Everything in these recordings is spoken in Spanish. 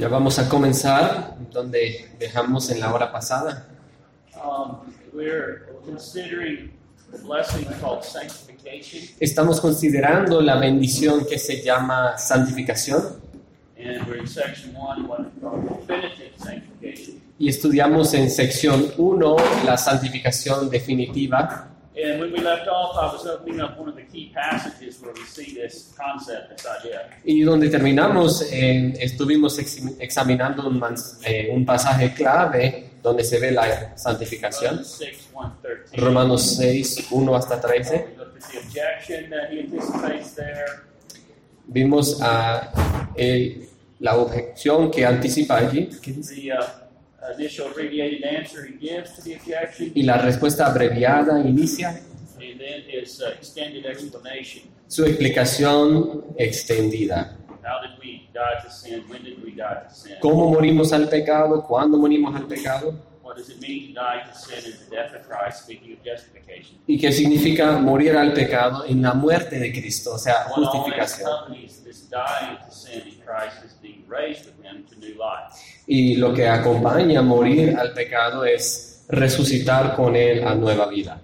Ya vamos a comenzar donde dejamos en la hora pasada. Um, we're considering the blessing called sanctification, Estamos considerando la bendición que se llama santificación y estudiamos en sección 1 la santificación definitiva. And when we left off, I was opening up one of the key passages where we see this concept, this idea. Y donde terminamos, eh, estuvimos ex- examinando un, eh, un pasaje clave donde se ve la santificación. Romans 6, 1, 13. Romanos 6, 1 hasta 13. We looked at the objection that he anticipates there. Vimos a, eh, la objeción que anticipa allí ¿qué dice? The uh, initial abbreviated answer he gives to the objection, y la respuesta abreviada inicia and then his uh, extended explanation. su explicación extendida. How did we die to sin? When did we die to sin? ¿Cómo morimos al pecado? ¿Cuándo morimos al pecado? What does it mean to die to sin and the death of Christ? Speaking of justification. ¿Y qué significa morir al pecado en la muerte de Cristo? O sea, justificación. accompanies this dying to sin in Christ is being raised with Him to new life. Y lo que acompaña morir al pecado es resucitar con Él a nueva vida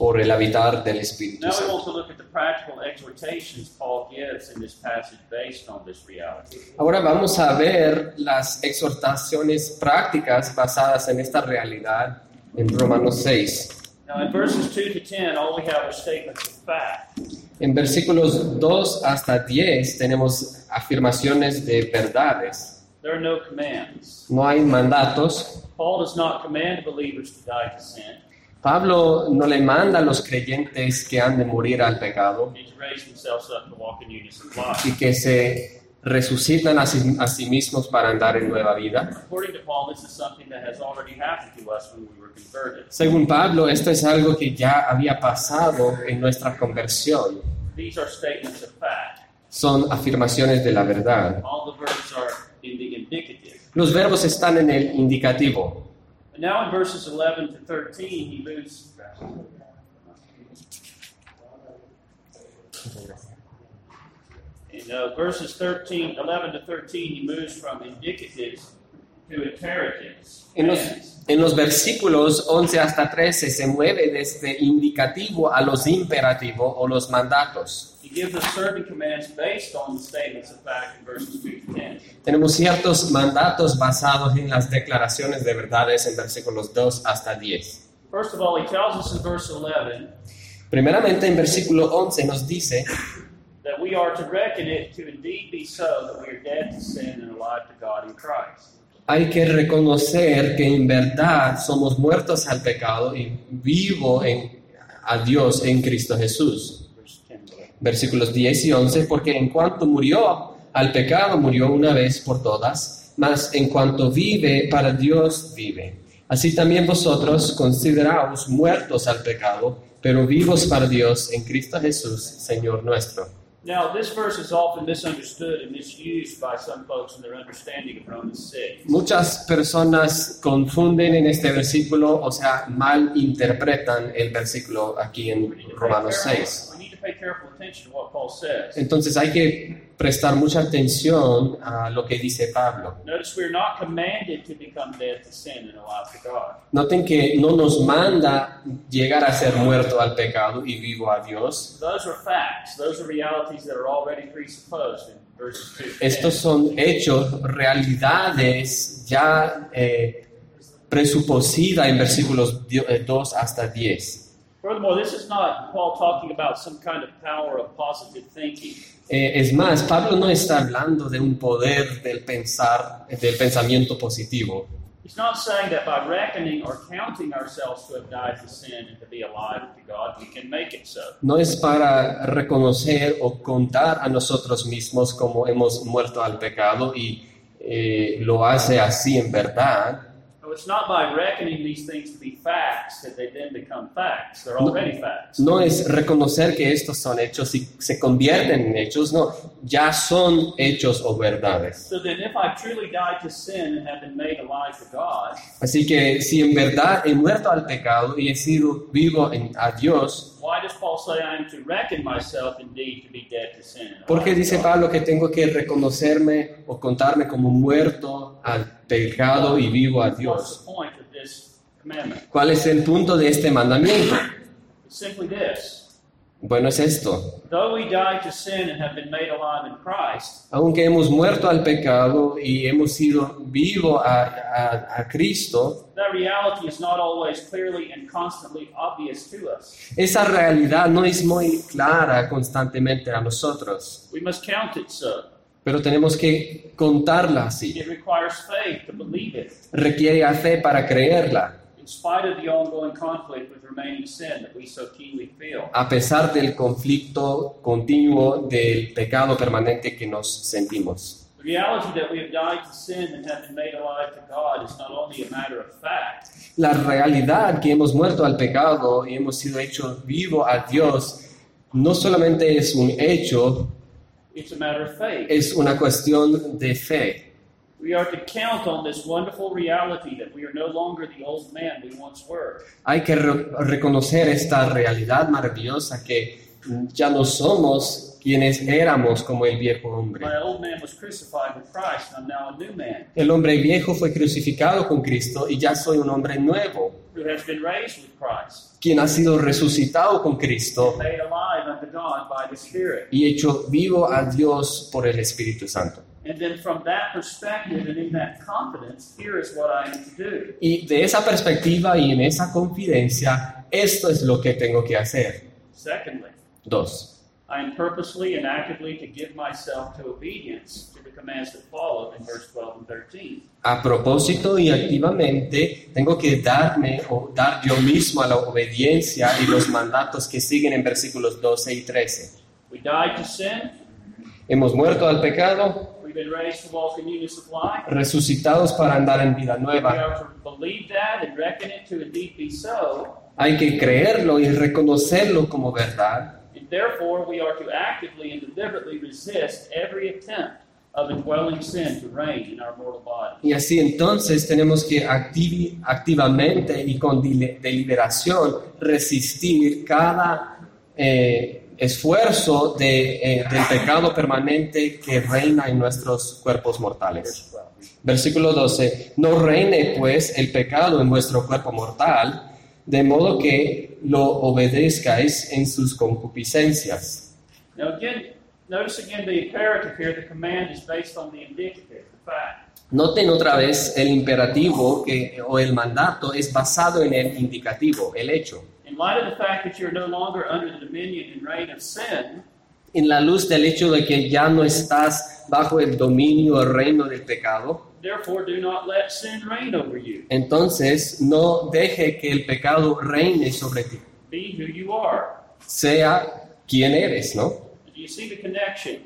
por el habitar del Espíritu Now we Santo. want to look at the practical exhortations Paul gives in this passage based on this reality. Ahora vamos a ver las exhortaciones prácticas basadas en esta realidad en Romanos 6. Now in verses 2 to 10, all we have are statements of fact. En versículos 2 hasta 10 tenemos afirmaciones de verdades. There are no commands. No hay mandatos. Paul does not command believers to die to sin Pablo no le manda a los creyentes que han de morir al pecado y que se resucitan a sí, a sí mismos para andar en nueva vida. Según Pablo, esto es algo que ya había pasado en nuestra conversión. Son afirmaciones de la verdad. Los verbos están en el indicativo. And now in verses 11 to 13, he moves. In uh, verses 13, 11 to 13, he moves from indicatives to imperatives. En los, en los versículos 11 hasta 13 se mueve desde indicativo a los imperativos o los mandatos. He gives us certain commands based on the statements of fact in verses 2 to 10. Tenemos ciertos mandatos basados en las declaraciones de verdades en versículos 2 hasta 10. First of all, he tells us in verse 11 Primeramente en versículo 11 nos dice that we are to reckon it to indeed be so that we are dead to sin and alive to God in Christ. hay que reconocer que en verdad somos muertos al pecado y vivo en, a Dios en Cristo Jesús. Verse 10 to 11. Versículos 10 y 11, porque en cuanto murió al pecado, murió una vez por todas, mas en cuanto vive, para Dios vive. Así también vosotros consideraos muertos al pecado, pero vivos para Dios en Cristo Jesús, Señor nuestro. Now, this verse is often misunderstood and misused by some folks in their understanding of Romans 6. Muchas personas confunden en este versículo, o sea, mal interpretan el versículo aquí en Romanos careful- 6. We need to pay careful Entonces hay que prestar mucha atención a lo que dice Pablo. Notice we're not commanded to become dead to sin and alive to God. Noten que no nos manda llegar a ser muerto al pecado y vivo a Dios. Those are facts. Those are realities that are already presupposed in verses 2 to 10. Estos son hechos, realidades ya eh, presuposidas en versículos 2 hasta 10. Furthermore, this is not Paul talking about some kind of power of positive thinking. Eh, es más, Pablo no está hablando de un poder del pensar, del pensamiento positivo. He's not saying that by reckoning or counting ourselves to have died to sin and to be alive to God, we can make it so. No es para reconocer o contar a nosotros mismos como hemos muerto al pecado y eh, lo hace así en verdad. No, it's not by reckoning these things to be facts that they then become facts. They're already facts. No es reconocer que estos son hechos y se convierten en hechos, no, ya son hechos o verdades. So then, if I truly died to sin and have been made alive to God, Así que si en verdad he muerto al pecado y he sido vivo en, a Dios, Why does Paul say I am to reckon myself indeed to be dead to sin? and ¿Por qué dice? Pablo que tengo que reconocerme o contarme como muerto al pecado y vivo a Dios? ¿Cuál es el punto de este mandamiento? Bueno, es esto. Aunque hemos muerto al pecado y hemos sido vivo a, a- a Cristo, that reality is not always clearly and constantly obvious to us. esa realidad no es muy clara constantemente a nosotros, We must count it so. pero tenemos que contarla así. It requires faith to believe it, Requiere fe para creerla, a pesar del conflicto continuo del pecado permanente que nos sentimos. The reality that we have died to sin and have been made alive to God is not only a matter of fact, La realidad que hemos muerto al pecado y hemos sido hechos vivo a Dios no solamente es un hecho, it's a matter of faith. es una cuestión de fe. We are to count on this wonderful reality that we are no longer the old man we once were. Hay que re- reconocer esta realidad maravillosa que ya no somos quienes éramos como el viejo hombre. El hombre viejo fue crucificado con Cristo y ya soy un hombre nuevo, who has been raised with Christ, quien ha sido resucitado con Cristo y hecho vivo a Dios por el Espíritu Santo. And then from that perspective and in that confidence, here is what I am to do. Y de esa perspectiva y en esa confidencia, esto es lo que tengo que hacer. Secondly, Dos. I am purposely and actively to give myself to obedience to the commands that follow in verse 12 and 13. A propósito y activamente, tengo que darme o dar yo mismo a la obediencia y los mandatos que siguen en versículos 12 y 13. We died to sin, Hemos muerto al pecado, we've been raised to walk in newness of life. resucitados para andar en vida We nueva. are to believe that and reckon it to indeed be so, Hay que creerlo y reconocerlo como verdad. and therefore we are to actively and deliberately resist every attempt of indwelling sin to reign in our mortal body. Y así entonces tenemos que activamente y con deliberación resistir cada eh, esfuerzo de, eh, del pecado permanente que reina en nuestros cuerpos mortales. Versículo 12. No reine pues el pecado en vuestro cuerpo mortal, de modo que lo obedezcáis en sus concupiscencias. Now again, notice again the imperative here, the command is based on the indicative, the fact. Noten otra vez el imperativo que, o el mandato es basado en el indicativo, el hecho. In light of the fact that you're no longer under the dominion and reign of sin, En la luz del hecho de que ya no estás bajo el dominio o reino del pecado, therefore do not let sin reign over you. entonces no deje que el pecado reine sobre ti. Be who you are. Sea quien eres, ¿no? Do you see the connection?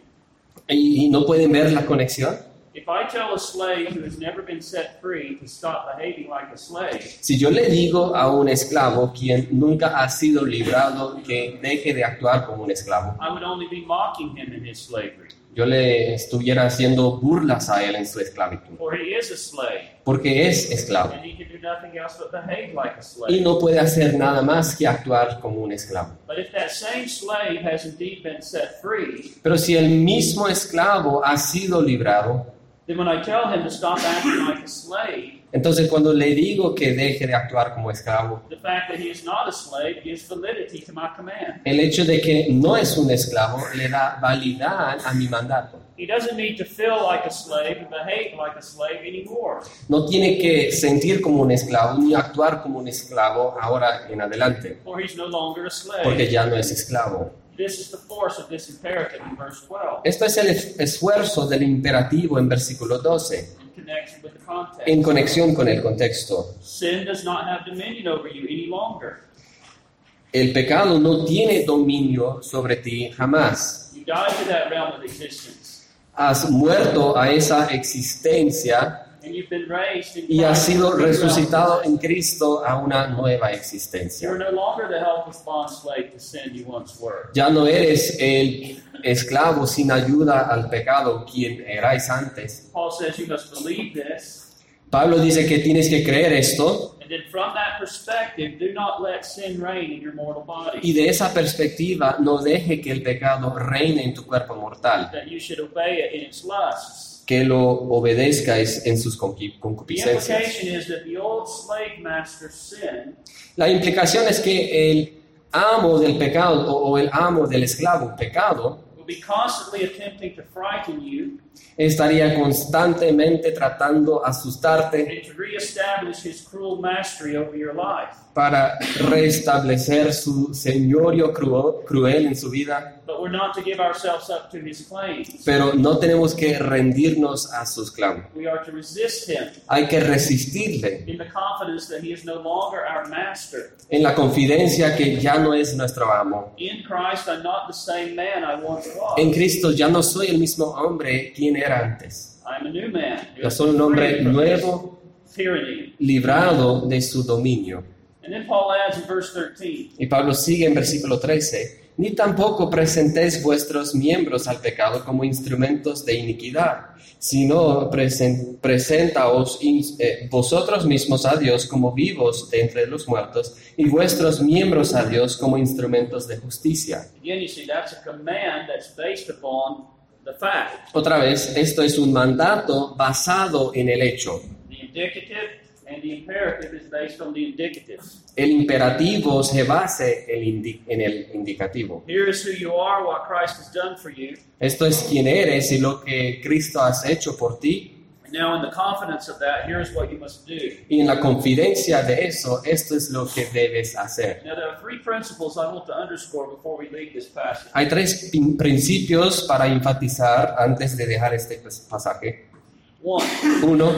Y, y no pueden ver la conexión. If I tell a slave who has never been set free to stop behaving like a slave, Si yo le digo a un esclavo quien nunca ha sido librado que deje de actuar como un esclavo, I would only be mocking him in his slavery. yo le estuviera haciendo burlas a él en su esclavitud, For he is a slave, porque es esclavo and he can do nothing else but behave like a y slave. no puede hacer nada más que actuar como un esclavo. But if that same slave has indeed been set free, Pero si el mismo esclavo ha sido librado, then when I tell him to stop acting like a slave, entonces cuando le digo que deje de actuar como esclavo, the fact that he is not a slave gives validity to my command. el hecho de que no es un esclavo le da validad a mi mandato. He doesn't need to feel like a slave and behave like a slave anymore. No tiene que sentir como un esclavo ni actuar como un esclavo ahora en adelante, For he's no longer a slave. porque ya no es esclavo. This is the force of this imperative in verse 12 Esto es el es- esfuerzo del imperativo en versículo 12, in connection with the context. en conexión con el contexto. Sin does not have dominion over you any longer. El pecado no tiene dominio sobre ti jamás. You died to that realm of existence, Has muerto a esa existencia y has sido resucitado en. Cristo a una nueva existencia. Ya no eres el esclavo sin ayuda al pecado quien erais antes. Pablo dice que tienes que creer esto. Y de esa perspectiva, no deje que el pecado reine en tu cuerpo mortal, Que lo obedezcáis en sus concupiscencias. La implicación es que el amo del pecado o, el amo del esclavo pecado estaría constantemente tratando asustarte para restablecer su señorío cruel, cruel en su vida, But we're not to give ourselves up to his claims. pero no tenemos que rendirnos a sus clamores. We are to resist him Hay que resistirle in the confidence that he is no longer our master. en la confidencia que ya no es nuestro amo. In Christ, I'm not the same man I once En. Cristo ya no soy el mismo hombre quien era antes. I'm a new man. Ya soy un hombre nuevo, librado de su dominio. And then Paul adds in verse 13, Y Pablo sigue en versículo 13, ni tampoco presentéis vuestros miembros al pecado como instrumentos de iniquidad, sino presen- presentaos eh, vosotros mismos a Dios como vivos de entre los muertos y vuestros miembros a Dios como instrumentos de justicia. again, you see, that's a command that's based upon the fact. Otra vez, esto es un mandato basado en el hecho. The indicative and the imperative is based on the indicative. El imperativo se indi- en el indicativo. Here is who you are, what Christ has done for you. Esto es quién eres y lo que Cristo has hecho por ti. And now, in the confidence of that, here's what you must do. Y en la confidencia de eso, esto es lo que debes hacer. Now, there are three principles I want to underscore before we leave this passage. Hay tres principios para enfatizar antes de dejar este pas- pasaje. One, Uno,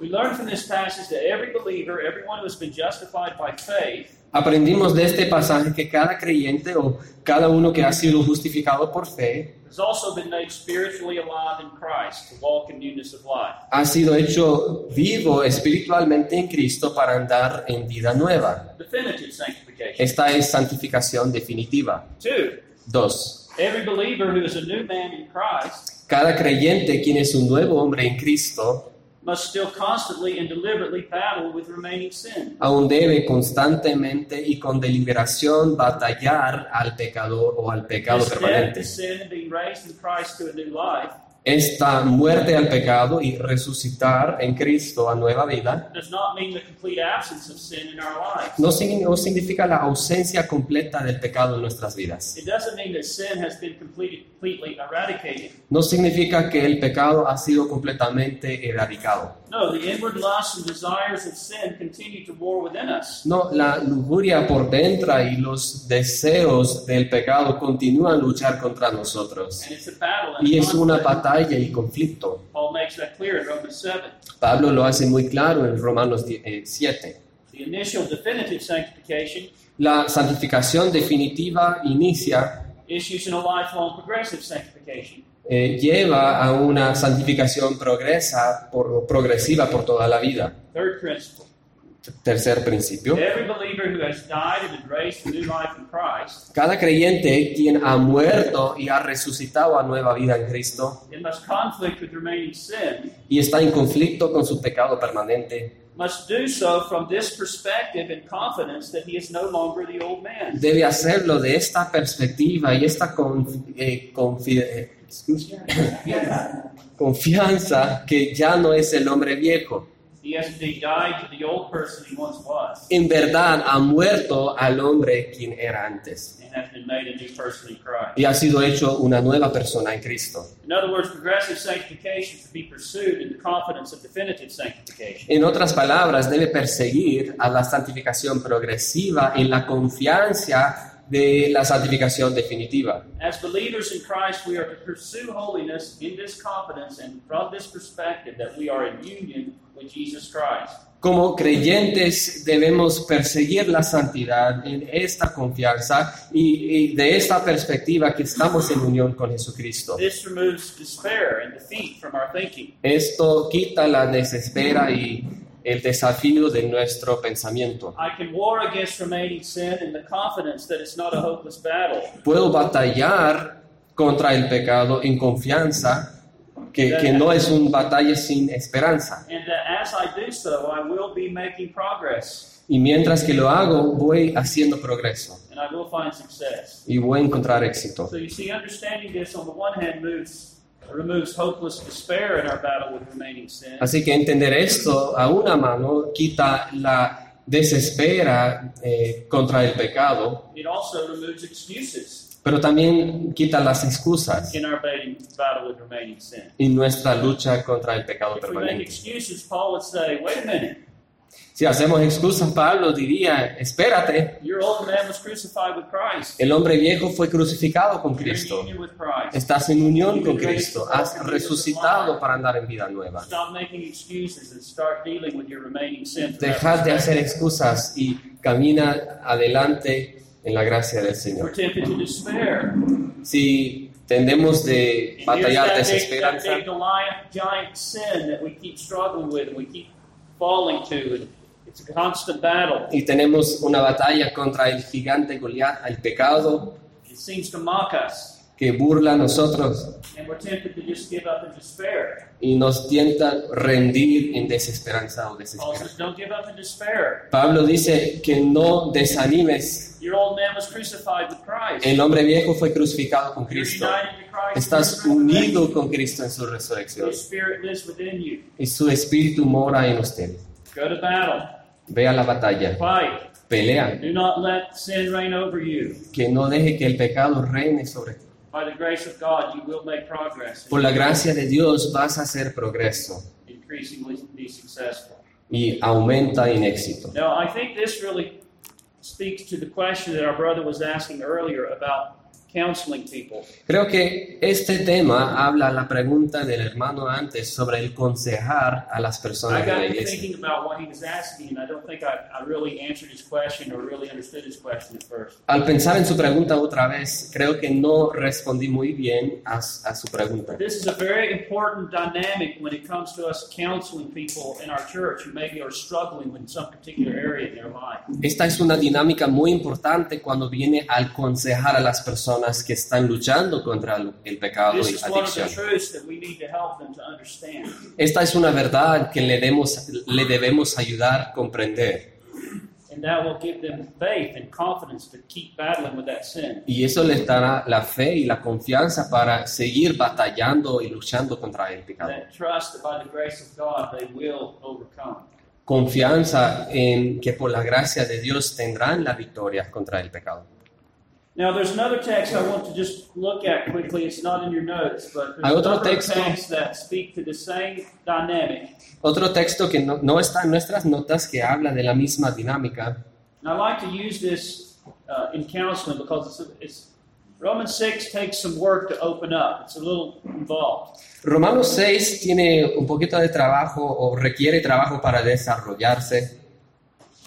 we learn from this passage that every believer, everyone who has been justified by faith, aprendimos de este pasaje que cada creyente o cada uno que ha sido justificado por fe has also been made spiritually alive in Christ to walk in newness of life. ha sido hecho vivo espiritualmente en Cristo para andar en vida nueva. Definitive sanctification. Esta es santificación definitiva. Two, Dos, every believer who is a new man in Christ cada creyente quien es un nuevo hombre en Cristo must still constantly and deliberately battle with remaining sin. aún debe constantemente y con deliberación batallar al pecador o al pecado permanente. Esta muerte al pecado y resucitar en Cristo a nueva vida no, signi- no significa la ausencia completa del pecado en nuestras vidas. No significa que el pecado ha sido completamente erradicado. No, la lujuria por dentro y los deseos del pecado continúan a luchar contra nosotros. Y es una conflict. Batalla y conflicto. Paul makes that clear in Romans 7. Pablo lo hace muy claro en Romanos 7. The initial definitive sanctification La santificación definitiva inicia, issues in a lifelong progressive sanctification. eh, lleva a una santificación progresa, por, progresiva por toda la vida. Third principle. Tercer principio. Cada creyente quien ha muerto y ha resucitado a nueva vida en Cristo y está en conflicto con su pecado permanente, must do so from this perspective and confidence that he is no longer the old man. debe hacerlo de esta perspectiva y esta confi- eh, confi- eh, confianza que ya no es el hombre viejo. He has indeed died to the old person he once was En verdad ha muerto al hombre quien era antes and has been made a new person in Christ. y ha sido hecho una nueva persona en Cristo. In other words, progressive sanctification should be pursued in the confidence of definitive sanctification. En otras palabras, debe perseguir a la santificación progresiva en la confianza de la santificación definitiva. As believers in Christ, we are to pursue holiness in this confidence and from this perspective that we are in union with Jesus Christ. Como creyentes debemos perseguir la santidad en esta confianza y, y de esta perspectiva que estamos en unión con Jesucristo. This removes despair and defeat from our thinking. Esto quita la desespera y el desafío de nuestro pensamiento. I can war against remaining sin in the confidence that it's not a hopeless battle. Puedo batallar contra el pecado en confianza que, que no es una batalla sin esperanza. and that as I do so, I will be making progress Y mientras que lo hago, voy haciendo progreso y voy a encontrar éxito. Así que entender esto a una mano quita la desespera eh, contra el pecado, It also removes excuses pero también quita las excusas en nuestra lucha contra el pecado permanente. Si hacemos excusas, Pablo diría, espérate, your old man was crucified with Christ. el hombre viejo fue crucificado con Cristo. Estás en unión con Cristo, has resucitado para andar en vida nueva. Dejad de hacer excusas y camina adelante en la gracia del Señor. Si tendemos de batallar desesperanza, it's a constant battle. y tenemos una batalla contra el gigante Goliat, el pecado It seems to mock us. que burla a nosotros And we're tempted to just give up in despair. y nos tienta rendir en desesperanza o desesperanza. says, don't give up in despair. Pablo dice que no desanimes. Your old man was crucified with Christ. El hombre viejo fue crucificado con Cristo. Estás unido con Cristo en su resurrección His spirit lives within you. y su espíritu mora en usted. Go to battle. Ve a la batalla, Fight. pelea, Do not let sin reign over you. que no deje que el pecado reine sobre ti. By the grace of God, you will make progress. Por la gracia de Dios vas a hacer progreso increasingly be successful. y aumenta en éxito. Now, I think this really speaks to the question that our brother was asking earlier about counseling people. Creo que este tema habla la pregunta del hermano antes sobre el consejar a las I personas de got la iglesia. thinking about what he was asking, and I don't think I, I really answered his question or really understood his question at first. Al pensar en su pregunta otra vez, creo que no respondí muy bien a, a su pregunta. This is a very important dynamic when it comes to us counseling people in our church who maybe are struggling with some particular area in their life. Esta es una dinámica muy importante cuando viene al aconsejar a las personas que están luchando contra el, pecado y the adicción. Esta es una verdad que le, demos, le debemos ayudar a comprender. And that will give them faith and confidence to keep battling with that sin. Y eso les dará la fe y la confianza para seguir batallando y luchando contra el pecado. That trust that by the grace of God they will overcome. Confianza en que por la gracia de Dios tendrán la victoria contra el pecado. Now, there's another text I want to just look at quickly. It's not in your notes, but Hay there's otro other texto. texts that speak to the same dynamic. Otro texto que no, no está en nuestras notas que habla de la misma dinámica And I like to use this uh, in counseling because it's, it's Romans 6 takes some work to open up. It's a little involved. Romanos 6 tiene un poquito de trabajo o requiere trabajo para desarrollarse,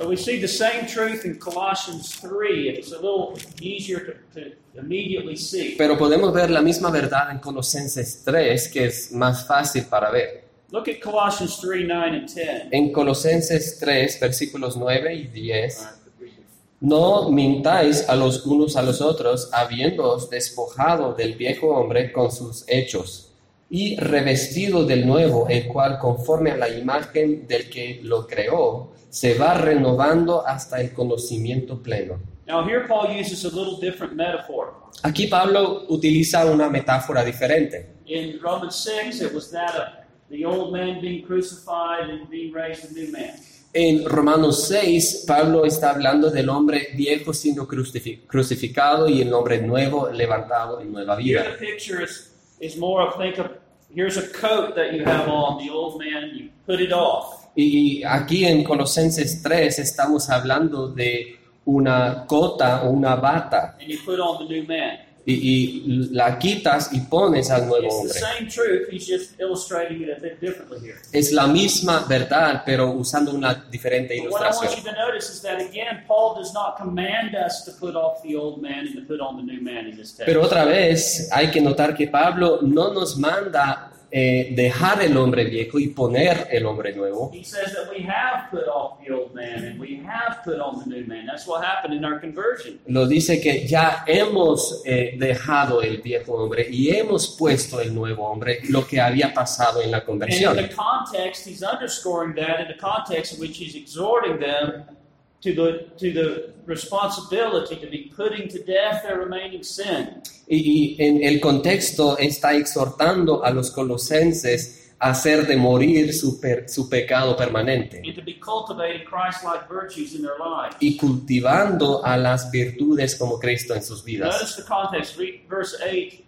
But we see the same truth in Colossians 3, and it's a little easier to, to immediately see. pero podemos ver la misma verdad en Colosenses 3, que es más fácil para ver. Look at Colossians 3 9 and 10. En Colosenses 3, versículos 9 y 10, no mintáis a los unos a los otros, habiéndoos despojado del viejo hombre con sus hechos, y revestido del nuevo, el cual conforme a la imagen del que lo creó, se va renovando hasta el conocimiento pleno. Now, here Paul uses a little different metaphor. Aquí Pablo utiliza una metáfora diferente. In Romans 6, it was that of the old man being crucified and being raised a new man. En Romanos 6, Pablo está hablando del hombre viejo siendo crucifi- crucificado y el hombre nuevo levantado en nueva Here, vida. the picture is, is more of think of here's a coat that you have on, the old man, you put it off. Y aquí en Colosenses 3 estamos hablando de una cota o una bata and you put on the new man. Y, y la quitas y pones al nuevo hombre. same truth, he's just illustrating it a bit differently here. Es la misma verdad, pero usando una diferente ilustración. Pero otra vez hay que notar que Pablo no nos manda eh, dejar el hombre viejo y poner el hombre nuevo. He says that we have put off the old man and we have put on the new man. That's what happened in our conversion. Lo dice que ya hemos eh, dejado el viejo hombre y hemos puesto el nuevo hombre, lo que había pasado en la And conversión. in the context, he's underscoring that in the context in which he's exhorting them to the to the responsibility to be putting to death their remaining sin. Y, y en el contexto está exhortando a los colosenses a hacer de morir su, per- su pecado permanente and to be cultivating Christ-like virtues in their lives. y cultivando a las virtudes como Cristo en sus vidas. Notice the context. Read verse 8.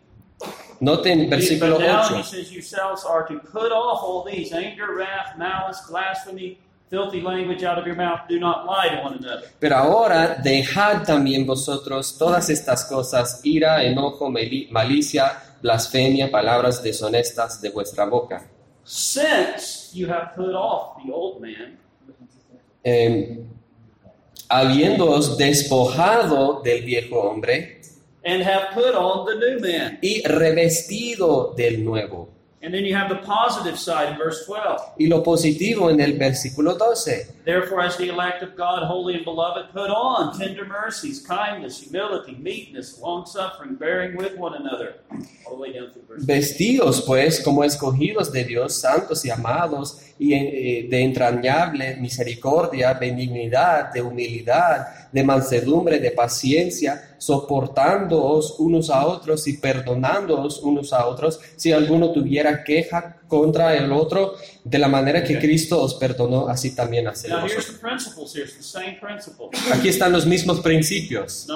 Noten versículo but now 8. he says, yourselves are to put off all these anger, wrath, malice, blasphemy, filthy language out of your mouth. Do not lie to one another. Pero ahora dejad también vosotros todas estas cosas, ira, enojo, malicia, blasfemia, palabras deshonestas de vuestra boca. Since you have put off the old man Eh, habiéndoos despojado del viejo hombre and have put on the new man. y revestido del nuevo. And then you have the positive side in verse 12. Y lo positivo en el versículo 12. Therefore, as the elect of God, holy and beloved, put on tender mercies, kindness, humility, meekness, long suffering, bearing with one another. All the way down through verse Vestidos pues como escogidos de Dios, santos y amados, y eh, de entrañable misericordia, benignidad, de humildad, de mansedumbre, de paciencia, soportándoos unos a otros y perdonándoos unos a otros, si alguno tuviera queja contra el otro, de la manera que Cristo os perdonó, así también here's vosotros. Aquí están los mismos principios.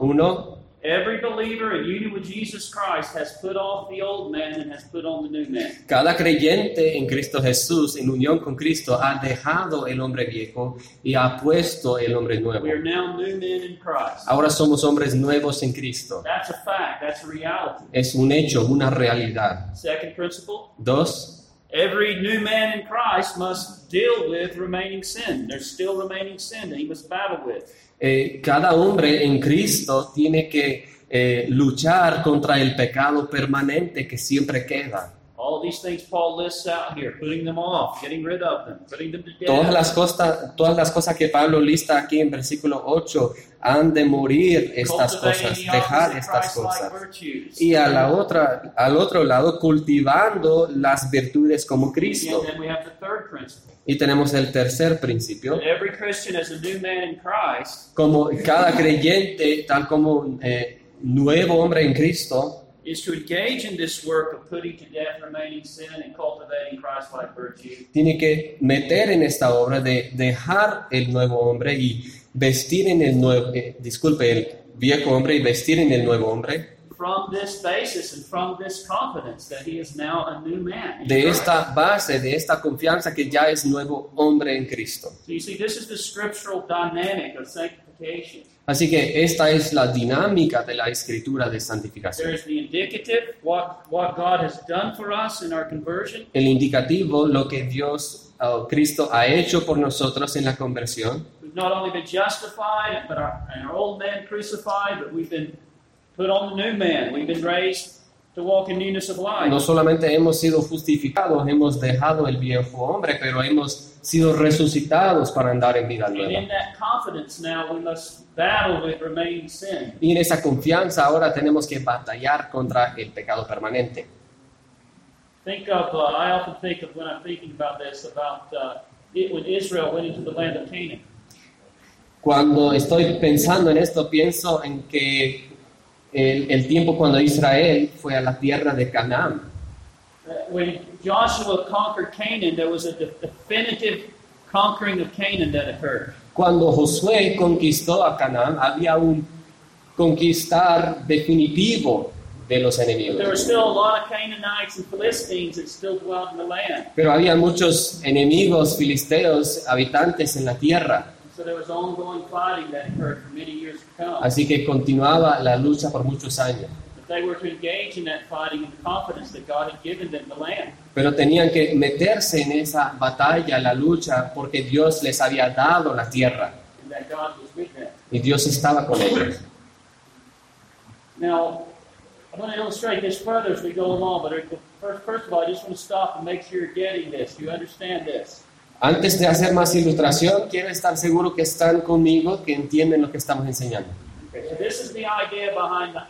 Uno, every believer in union with Jesus Christ has put off the old man and has put on the new man. Cada creyente en Cristo Jesús, en unión con Cristo, ha dejado el hombre viejo y ha puesto el hombre nuevo. We are now new men in Christ. Ahora somos hombres nuevos en Cristo. That's a fact. That's a reality. Es un hecho, una realidad. Second principle, Dos, every new man in Christ must deal with remaining sin. There's still remaining sin that he must battle with. eh, cada hombre en Cristo tiene que eh, luchar contra el pecado permanente que siempre queda. All these things Paul lists out here, putting them off, getting rid of them, putting them to death. Todas las, cosas, todas las cosas que Pablo lista aquí en versículo 8 han de morir estas cosas, dejar estas cosas. y a la otra, al otro lado cultivando las virtudes como Cristo. Y tenemos el tercer principio, That every Christian is a new man in Christ como cada creyente, tal como eh, nuevo hombre en Cristo, is to engage in this work of putting to death remaining sin and cultivating Christ-like virtue. tiene que meter en esta obra de dejar el nuevo hombre y vestir en el nuevo, eh, disculpe, el viejo hombre y vestir en el nuevo hombre. From this basis and from this confidence that he is now a new man. in De esta base, de esta confianza que ya es nuevo hombre en Cristo. So you see, this is the scriptural dynamic of sanctification. Así que esta es la dinámica de la escritura de santificación. There's the indicative, what, what God has done for us in our conversion. el indicativo, lo que Dios, oh, Cristo ha hecho por nosotros en la conversión. We've not only been justified, but our, and our old man crucified, but we've been put on the new man. We've been raised to walk in newness of life. No solamente hemos sido justificados, hemos dejado el viejo hombre, pero hemos sido resucitados para andar en vida nueva. Y en esa confianza ahora tenemos que batallar contra el pecado permanente. Think of, uh, I often think of when I'm thinking about this, about uh, it, when Israel went into the land of Canaan. Cuando estoy pensando en esto, pienso en que el, el tiempo cuando Israel fue a la tierra de Canaán, when Joshua conquered Canaan, there was a de- definitive conquering of Canaan that occurred. Cuando Josué conquistó a Canaán, había un conquistar definitivo de los But there were enemigos. still a lot of Canaanites and Philistines that still dwelt in the land. Pero había muchos enemigos filisteos habitantes en la tierra, So there was ongoing fighting that occurred for many years to come. así que continuaba la lucha por muchos años. But they were to engage in that fighting in the confidence that God had given them the land. Pero tenían que meterse en esa batalla, la lucha, porque Dios les había dado la tierra and that God was with them. y Dios estaba con ellos. Now, I'm going to illustrate this further as we go along, but First, first of all, I just want to stop and make sure you're getting this. You understand this? Antes de hacer más ilustración, quiero estar seguro que están conmigo, que entienden lo que estamos enseñando. Okay, so this is the idea behind the,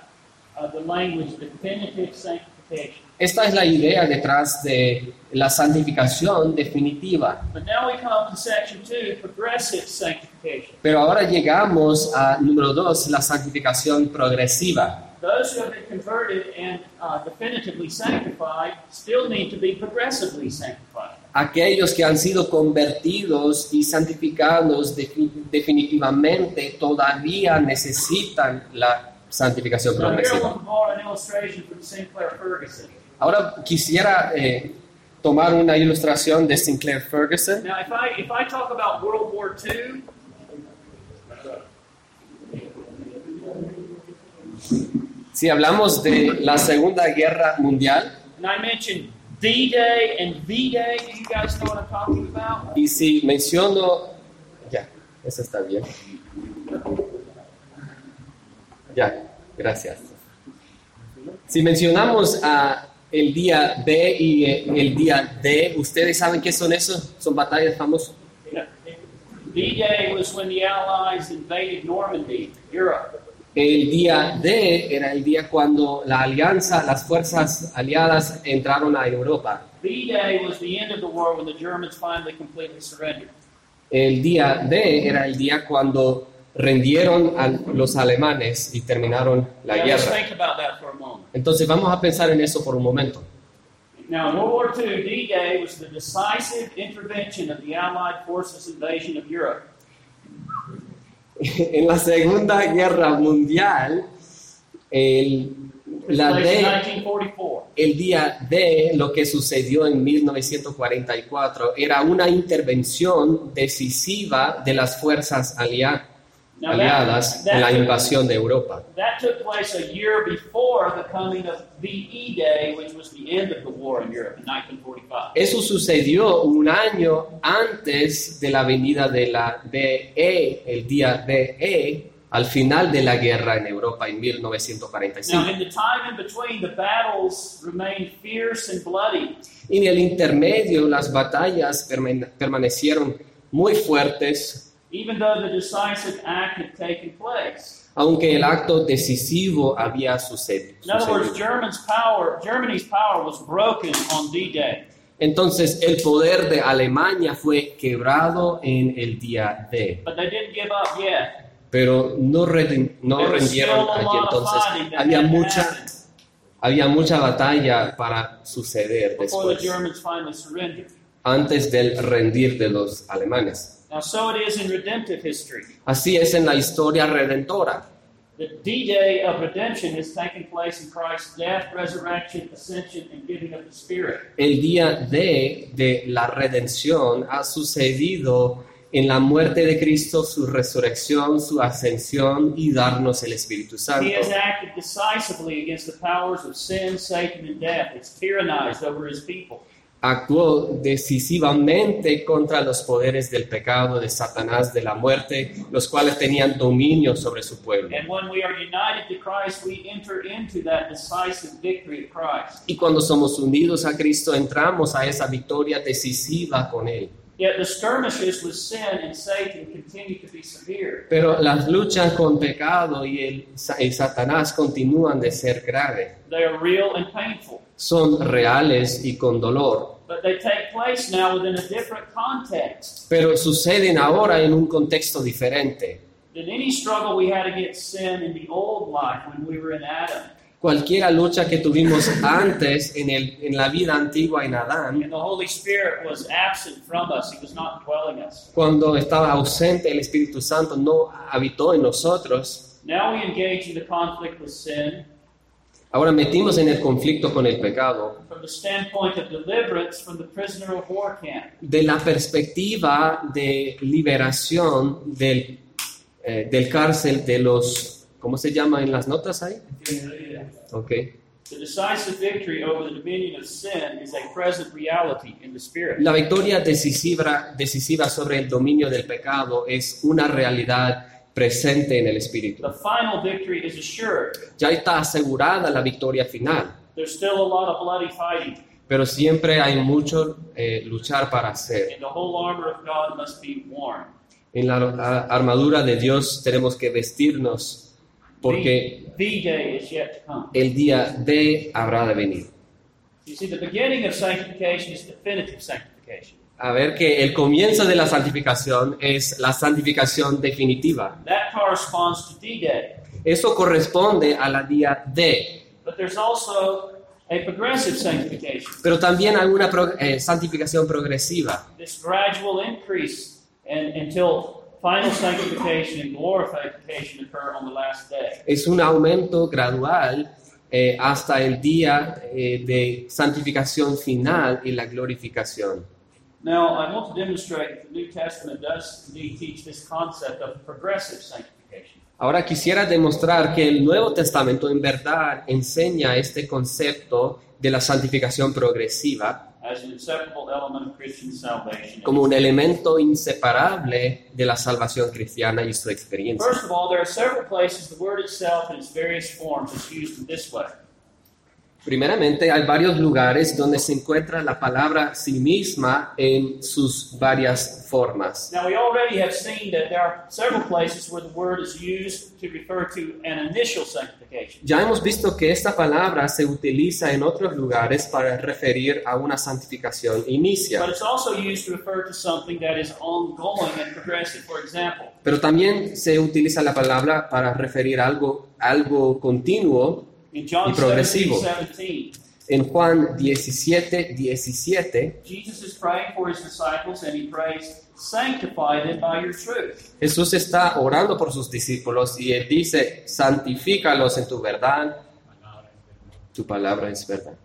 Esta es la idea detrás de la santificación definitiva. But now we come to section two, progressive sanctification. Pero ahora llegamos a número dos, la santificación progresiva. Those who have been converted and uh, definitively sanctified still need to be progressively sanctified. Aquellos que han sido convertidos y santificados defi- definitivamente todavía necesitan la santificación progresiva. Ahora quisiera eh, tomar una ilustración de Sinclair Ferguson. Now, if I if I talk about World War II, Si hablamos de la Segunda Guerra Mundial y si menciono... Ya, eso está bien. Ya, gracias. Si mencionamos a el día B y eh, el día D, ¿ustedes saben qué son esos? Son batallas famosas. D-Day was when the Allies invaded Normandy, Europe. El día D era el día cuando la alianza, las fuerzas aliadas entraron a Europa. V-Day was the end of the war when the Germans finally completely surrendered. El día D era el día cuando rendieron a los alemanes y terminaron la guerra. think about that for a moment. Entonces vamos a pensar en eso por un momento. Now, World War II, D-Day was the decisive intervention of the Allied forces' invasion of Europe. En la Segunda Guerra Mundial, el, la Took place in D, 1944. el día D, lo que sucedió en 1944, era una intervención decisiva de las fuerzas alia- Now, aliadas that, en la invasión de Europa. that took place a year before the coming of VE Day, which was the end of the war in Europe in 1945. Eso sucedió un año antes de la venida de la DE, el día DE, al final de la guerra en Europa en Now, 1945. in the time in between, the battles remained fierce and bloody. Y en el intermedio las batallas permane- permanecieron muy fuertes, even though the decisive act had taken place. aunque el acto decisivo había suced- In other words, sucedido. German's power, Germany's power was broken on D-Day. Entonces el poder de Alemania fue quebrado en el día D, But they didn't give up yet. pero no, no rendieron allí. Entonces había mucha, había mucha batalla para suceder before the después, Germans finally surrendered. antes del rendir de los alemanes. Now, so it is in redemptive history. Así es en la historia redentora. The D-Day of redemption has taken place in Christ's death, resurrection, ascension, and giving of the Spirit. El día D de la redención ha sucedido en la muerte de Cristo, su resurrección, su ascensión y darnos el Espíritu Santo. He has acted decisively against the powers of sin, Satan, and death. It's tyrannized over his people. Actuó decisivamente contra los poderes del pecado, de Satanás, de la muerte, los cuales tenían dominio sobre su pueblo. Y cuando somos unidos a Cristo, entramos a esa victoria decisiva con Él. Pero las luchas con pecado y el y Satanás continúan de ser graves. They are real and painful. Son reales y con dolor. But they take place now within a different context pero suceden ahora en un contexto diferente. than any struggle we had against sin in the old life when we were in Adam. Cualquiera lucha que tuvimos antes en, el, en la vida antigua en Adán, And the Holy Spirit was absent from us, He was not dwelling us. cuando estaba ausente el Espíritu Santo, no habitó en nosotros. Now we engage in the conflict with sin Ahora metimos en el conflicto con el pecado from the standpoint of deliverance from the prisoner of war camp. de la perspectiva de liberación del, eh, del cárcel de los, ¿cómo se llama en las notas ahí? Ok. La victoria decisiva, decisiva sobre el dominio del pecado es una realidad presente en el Espíritu. The final victory is assured. Ya está asegurada la victoria final. there's still a lot of bloody fighting, pero siempre hay mucho eh, luchar para hacer. and the whole armor of God must be worn. En la armadura de Dios tenemos que vestirnos porque The, the day is yet to come. el día de habrá de venir. You see, the beginning of sanctification is definitive sanctification. A ver que el comienzo de la santificación es la santificación definitiva. That corresponds to D-Day. Eso corresponde a la día de. But there's also a progressive sanctification. Pero también hay una pro- eh, santificación progresiva. This gradual increase and, until final sanctification and glorification occur on the last day. Es un aumento gradual eh, hasta el día eh, de santificación final y la glorificación. Now, I want to demonstrate that the New Testament does indeed teach this concept of progressive sanctification. Ahora quisiera demostrar que el Nuevo Testamento en verdad enseña este concepto de la santificación progresiva como un elemento inseparable de la salvación cristiana y su experiencia. Primeramente, hay varios lugares donde se encuentra la palabra sí misma en sus varias formas. Now, we already have seen that there are several places where the word is used to refer to an initial sanctification. Ya hemos visto que esta palabra se utiliza en otros lugares para referir a una santificación But inicial, it's also used to refer to something that is ongoing and progressive. For example, pero también se utiliza la palabra para referir a algo, algo continuo Y progresivo. 17, 17, En Juan 17, 17, Jesus is praying for his disciples and he prays, Sanctify them by your truth. Jesús está orando por sus discípulos y él dice, santifícalos en tu verdad, tu palabra es verdad.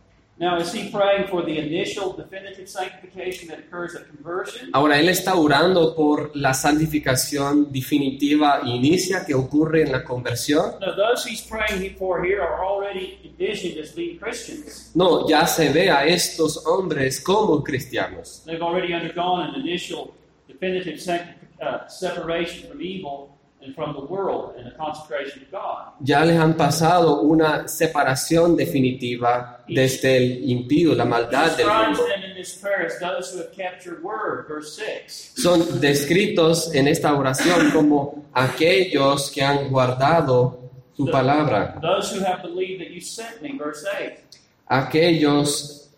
Now, is he praying for the initial definitive sanctification that occurs at conversion? Ahora, él está orando por la santificación definitiva inicia que ocurre en la conversión. No, those he's praying for here are already envisioned as being Christians. No, ya se ve a estos hombres como cristianos. They've already undergone an initial definitive uh, separation from evil and from the world and a consecration to God. Ya les han pasado una separación definitiva desde el impío, la maldad del mundo. them in this prayer as those who have kept your word, verse 6. Son descritos en esta oración como aquellos que han guardado tu palabra, Those who have believed that you sent me, verse 8. aquellos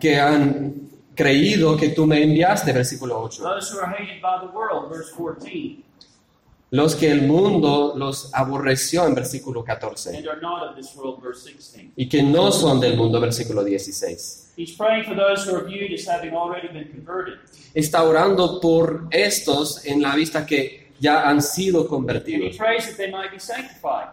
que han creído que tú me enviaste, versículo 8. Los que el mundo los aborreció en versículo 14 And are not of this world, verse 16. y que no son del mundo, versículo 16. He's praying for those who are viewed as having already been converted. Está orando por estos en la vista que ya han sido convertidos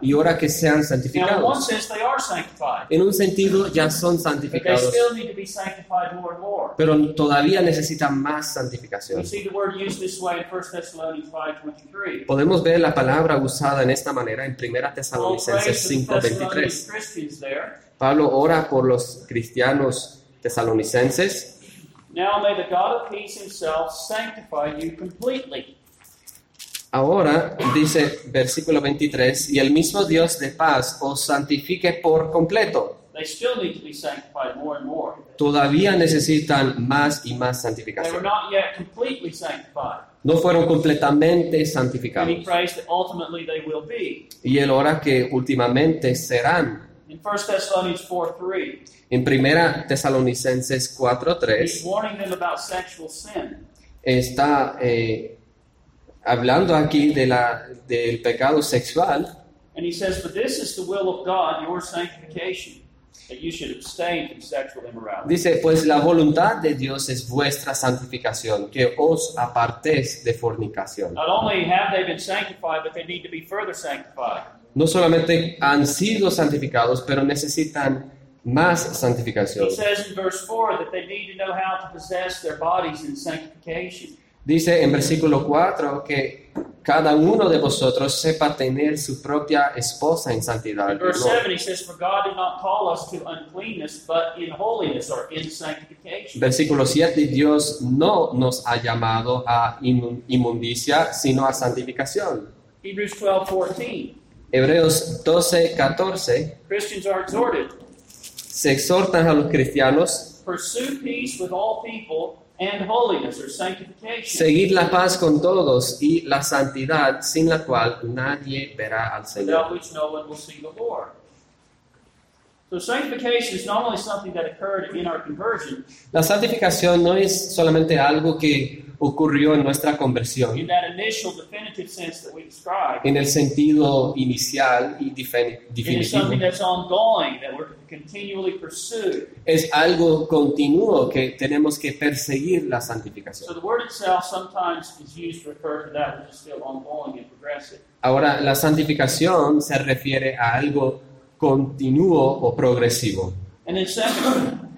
y ora que sean Now, in one santificados. sense, they are sanctified. En un sentido ya son santificados, still need to be sanctified more and more. pero todavía necesitan más santificación. see the word used this way in 1 Thessalonians 5.23. Podemos ver la palabra usada en esta manera en 1 Paul Tesalonicenses prays for the Thessalonian 5:23. Christians there. Pablo ora por los cristianos tesalonicenses. Now may the God of peace himself sanctify you completely. Ahora dice versículo 23, y el mismo Dios de paz os santifique por completo. They still need to be sanctified more and more. Todavía necesitan más y más They were santificación. not yet completely sanctified. No fueron completamente And he santificados. prays that ultimately they will be. Y él ora que últimamente serán. In 1 Thessalonians 4.3, En 1 Tesalonicenses he's 4.3 warning them about sexual sin. está eh, hablando aquí de la, del pecado sexual. And he says, But this is the will of God, your sanctification, that you should abstain from sexual immorality. Dice, pues la voluntad de Dios es vuestra santificación, que os apartéis de fornicación. Not only have they been sanctified, but they need to be further sanctified. No solamente han sido santificados, pero necesitan más santificación. He says in verse 4 that they need to know how to possess their bodies in sanctification. Dice en versículo 4 que cada uno de vosotros sepa tener su propia esposa en santidad. In verse ¿no? 7, he says, For God did not call us to uncleanness, but in holiness or in sanctification. Versículo 7, Dios no nos ha llamado a inmun- inmundicia, sino a santificación. Hebrews 12 14. Hebreos 12, 14, Christians are exhorted se exhortan a los cristianos pursue peace with all people and holiness or sanctification, seguir la paz con todos y la santidad sin la cual nadie verá al Señor. without which no one will see the Lord. So sanctification is not only something that occurred in our conversion, La santificación no es solamente algo que ocurrió en nuestra in conversión, that initial definitive sense that we described. en el sentido inicial y definitivo. Es algo continuo que tenemos que perseguir la santificación. Ahora, la santificación se refiere a algo continuo o progresivo. And then second,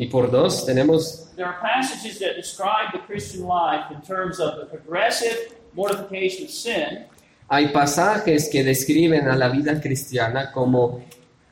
Y por dos, tenemos there are passages that describe the Christian life in terms of the progressive mortification of sin Hay pasajes que describen a la vida cristiana como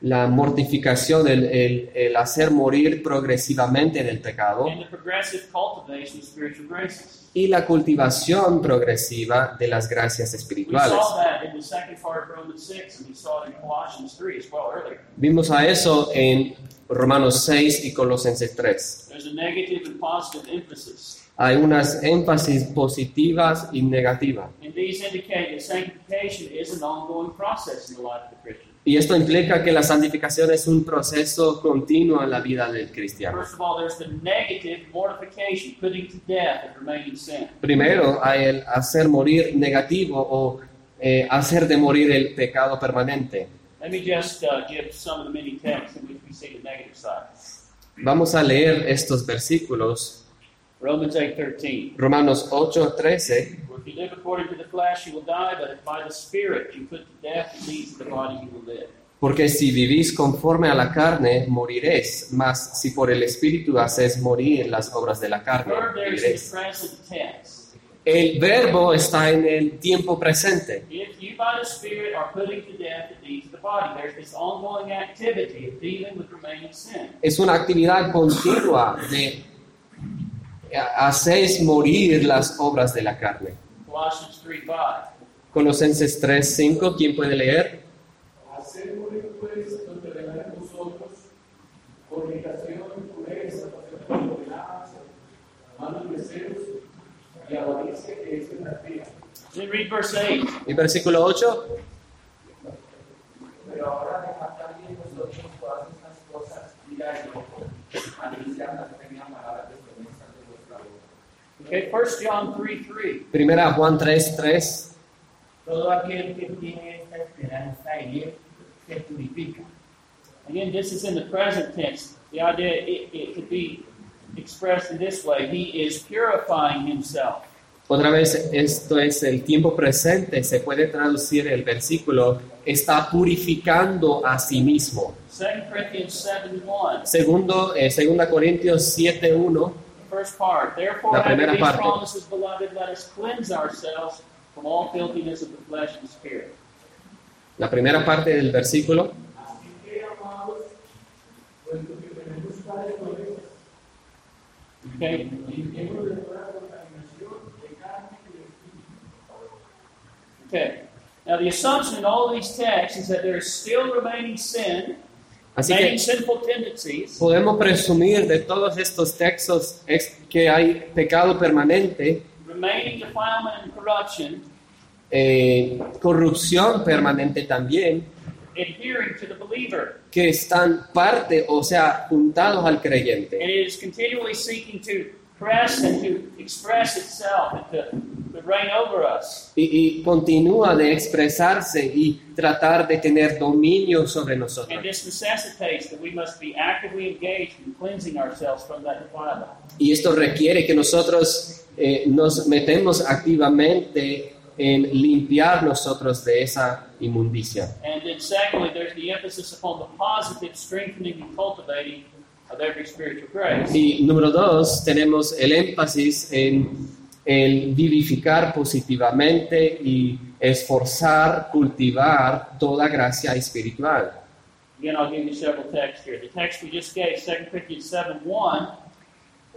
la mortificación, el, el- el hacer morir progresivamente del pecado and the progressive cultivation of spiritual graces. y la cultivación progresiva de las gracias espirituales. saw that in the second part of Romans 6, and we saw it in Colossians 3 as well earlier. Vimos a eso en Romanos 6 y Colosenses 3. There's a negative and positive emphasis. Hay unas énfasis positivas y negativas. And these indicate that sanctification is an ongoing process in the life of the Christian. Y esto implica que la santificación es un proceso continuo en la vida del cristiano. Primero hay el hacer morir negativo o eh, hacer de morir el pecado permanente. Let me just uh, give some of the many texts in which we see the negative side. Vamos a leer estos versículos. Romans 8:13. Romanos 8:13. For if you live according to the flesh, you will die, but if by the Spirit you put to death the deeds of the body, you will live. Porque si vivís conforme a la carne, moriréis. Mas si por el Espíritu haces morir las obras de la carne, Third, El verbo está en el tiempo presente. If you by the Spirit are putting to death the deeds of the body, there's this ongoing activity of dealing with remaining sin. Es una actividad continua de eh, hacéis morir las obras de la carne. Colossians 3 5. Colosenses 3:5, ¿quién puede leer? Morir pues vosotros, fornicación, impureza, pasión intolerancia, malos deseos y avaricia que es una fría. Then read verse 8. Y versículo 8. Pero ahora dejad también vosotros todas estas cosas, ira y enojo, malicia, blasfemia, palabras deshonestas de vuestra boca. Okay, 1 John 3 3. Primera Juan 3:3. Todo aquel que tiene esta esperanza en él se purifica. Again, this is in the present tense. The idea it, it could be expressed in this way He is purifying himself. Otra vez, esto es el tiempo presente, se puede traducir el versículo, está purificando a sí mismo. 2 Corinthians 7 1. Segundo, eh, segunda Corintios 7:1. First part. Therefore, La having primera these parte. promises, beloved, let us cleanse ourselves from all filthiness of the flesh and spirit. La primera parte del versículo. Okay. Now, the assumption in all these texts is that there is still remaining sin, Así remaining que sinful tendencies, podemos presumir de todos estos textos ex- que hay pecado permanente, remaining defilement and corruption, eh, corrupción permanente también, adhering to the believer. que están parte, o sea, juntados al creyente. And it is continually seeking to press and to express itself and to, to reign over us. Y, y continúa de expresarse y tratar de tener dominio sobre And nosotros. this necessitates that we must be actively engaged in cleansing ourselves from that defilement. Y esto requiere que nosotros eh, nos metemos activamente en limpiar nosotros de esa inmundicia. And then, secondly, there's the emphasis upon the positive strengthening and cultivating of every spiritual grace. Y número dos, tenemos el énfasis en el vivificar positivamente y esforzar, cultivar toda gracia espiritual. Again, I'll give you several texts here. The text we just gave, 2 Corinthians 7 1,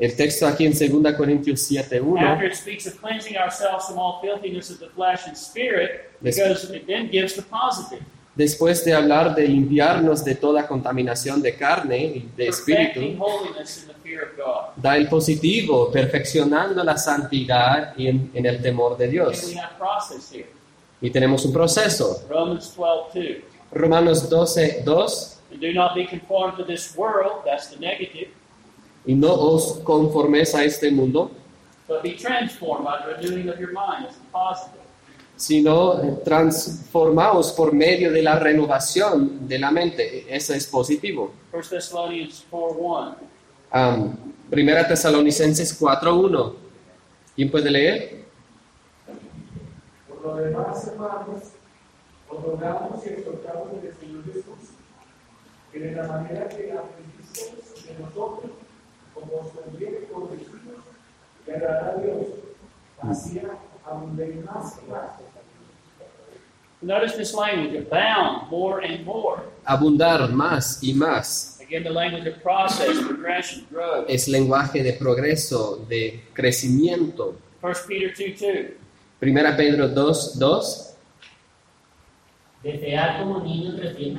El texto aquí en 2 Corintios 7.1 after it speaks of cleansing ourselves from all filthiness of the flesh and spirit, goes, it then gives the positive. después de hablar de limpiarnos de toda contaminación de carne y de espíritu, the da el positivo, perfeccionando la santidad en, en el temor de Dios. Y tenemos un proceso. Romans 12, 2. Romanos 12, 2. Y no os conforméis a este mundo, but be transformed by the renewing of your mind, that's the positive. sino transformaos por medio de la renovación de la mente. Eso es positivo. 1 Thessalonians 4, 1. Am, Primera Tesalonicenses 4.1. ¿Quién puede leer? Por lo demás, hermanos, os rogamos y exhortamos en el Señor Jesús, que de la manera que aprendisteis de nosotros, como os conviene corregidos y agradar a Dios, así abundéis más y más. Notice this language, abound more and more. Abundar más y más. Again, the language of process, progression, growth. Es lenguaje de progreso, de crecimiento. 1 Peter 2, 2. Primera Pedro 2, 2. Desead como niños recién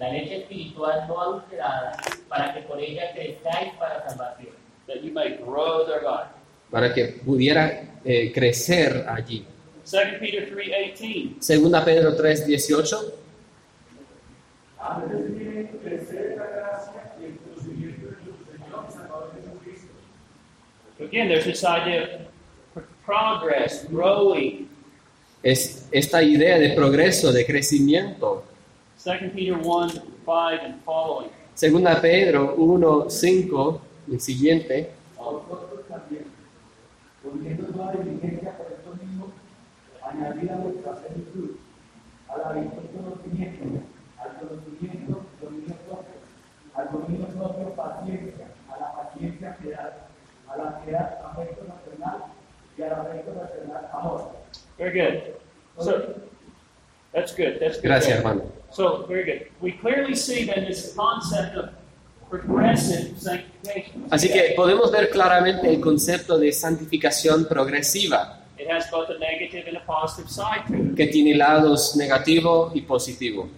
la leche espiritual no adulterada, para que por ella crezcáis para salvación. That you may grow thereby. Para que pudiera eh, crecer allí. 2 Peter 3, 18. Segunda Pedro 3, 18. Antes bien, crecer en la gracia y el conocimiento de nuestro Señor y Salvador Jesucristo. Again, there's this idea of pro- progress, growing. Es esta idea de progreso, de crecimiento. 2 Peter 1, 5 and following. Segunda Pedro 1, 5, el siguiente. a vosotros también, poniendo toda diligencia por esto mismo, añadid a vuestra plenitud, a la virtud conocimiento, al conocimiento dominio propio, al dominio propio paciencia, a la paciencia piedad, a la piedad afecto nacional y al afecto nacional amor. Very good. So, that's good. That's good. Gracias, hermano. So, very good. We clearly see then this concept of progressive sanctification. Así que podemos ver claramente el concepto de santificación progresiva, It has both a negative and a positive side to it. que tiene lados negativo y positivo.